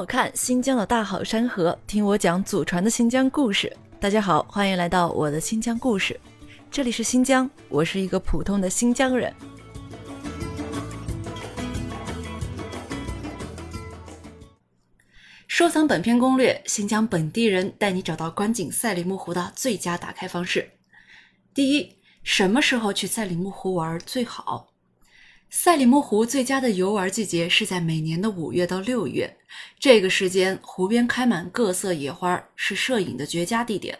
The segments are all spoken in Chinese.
我看新疆的大好山河，听我讲祖传的新疆故事。大家好，欢迎来到我的新疆故事。这里是新疆，我是一个普通的新疆人。收藏本篇攻略，新疆本地人带你找到观景赛里木湖的最佳打开方式。第一，什么时候去赛里木湖玩最好？赛里木湖最佳的游玩季节是在每年的五月到六月，这个时间湖边开满各色野花，是摄影的绝佳地点。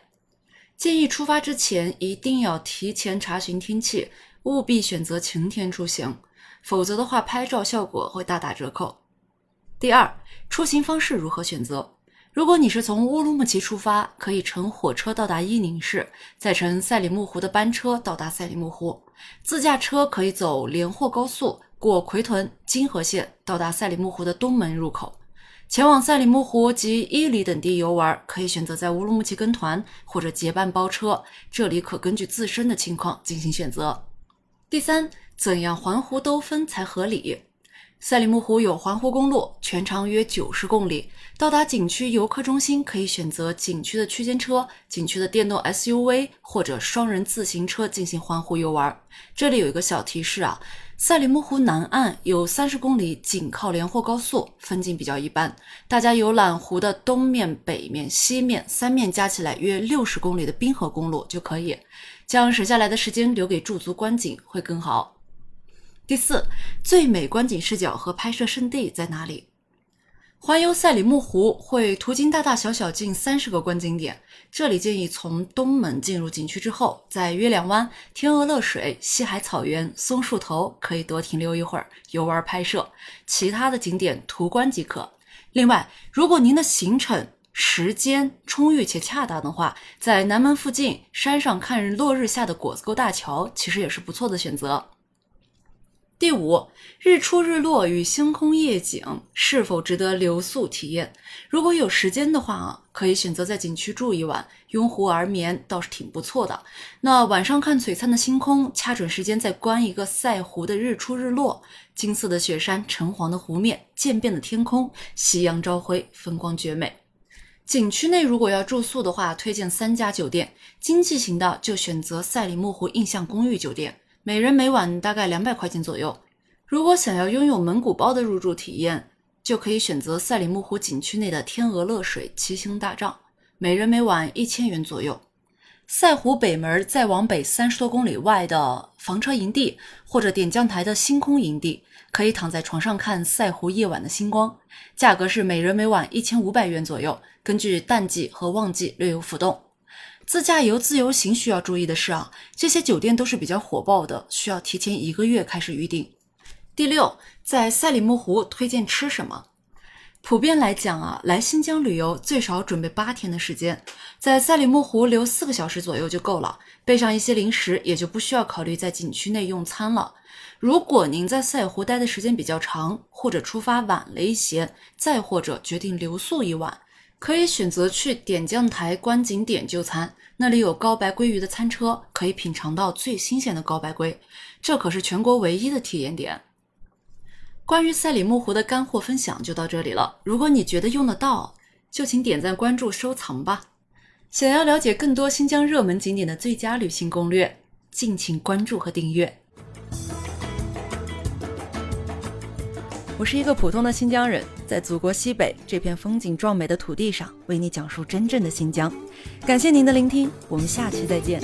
建议出发之前一定要提前查询天气，务必选择晴天出行，否则的话拍照效果会大打折扣。第二，出行方式如何选择？如果你是从乌鲁木齐出发，可以乘火车到达伊宁市，再乘赛里木湖的班车到达赛里木湖。自驾车可以走连霍高速，过奎屯、金河县，到达赛里木湖的东门入口。前往赛里木湖及伊犁等地游玩，可以选择在乌鲁木齐跟团或者结伴包车，这里可根据自身的情况进行选择。第三，怎样环湖兜风才合理？赛里木湖有环湖公路，全长约九十公里。到达景区游客中心，可以选择景区的区间车、景区的电动 SUV 或者双人自行车进行环湖游玩。这里有一个小提示啊，赛里木湖南岸有三十公里紧靠连霍高速，风景比较一般。大家游览湖的东面、北面、西面三面加起来约六十公里的滨河公路就可以，将省下来的时间留给驻足观景会更好。第四，最美观景视角和拍摄圣地在哪里？环游赛里木湖会途经大大小小近三十个观景点，这里建议从东门进入景区之后，在月亮湾、天鹅乐水、西海草原、松树头可以多停留一会儿游玩拍摄，其他的景点途观即可。另外，如果您的行程时间充裕且恰当的话，在南门附近山上看落日下的果子沟大桥，其实也是不错的选择。第五，日出日落与星空夜景是否值得留宿体验？如果有时间的话啊，可以选择在景区住一晚，拥湖而眠，倒是挺不错的。那晚上看璀璨的星空，掐准时间再观一个赛湖的日出日落，金色的雪山，橙黄的湖面，渐变的天空，夕阳朝晖，风光绝美。景区内如果要住宿的话，推荐三家酒店，经济型的就选择赛里木湖印象公寓酒店。每人每晚大概两百块钱左右。如果想要拥有蒙古包的入住体验，就可以选择赛里木湖景区内的天鹅乐水七星大帐，每人每晚一千元左右。赛湖北门再往北三十多公里外的房车营地或者点将台的星空营地，可以躺在床上看赛湖夜晚的星光，价格是每人每晚一千五百元左右，根据淡季和旺季略有浮动。自驾游、自由行需要注意的是啊，这些酒店都是比较火爆的，需要提前一个月开始预订。第六，在赛里木湖推荐吃什么？普遍来讲啊，来新疆旅游最少准备八天的时间，在赛里木湖留四个小时左右就够了，备上一些零食，也就不需要考虑在景区内用餐了。如果您在赛湖待的时间比较长，或者出发晚了一些，再或者决定留宿一晚。可以选择去点将台观景点就餐，那里有高白鲑鱼的餐车，可以品尝到最新鲜的高白鲑，这可是全国唯一的体验点。关于赛里木湖的干货分享就到这里了，如果你觉得用得到，就请点赞、关注、收藏吧。想要了解更多新疆热门景点的最佳旅行攻略，敬请关注和订阅。我是一个普通的新疆人，在祖国西北这片风景壮美的土地上，为你讲述真正的新疆。感谢您的聆听，我们下期再见。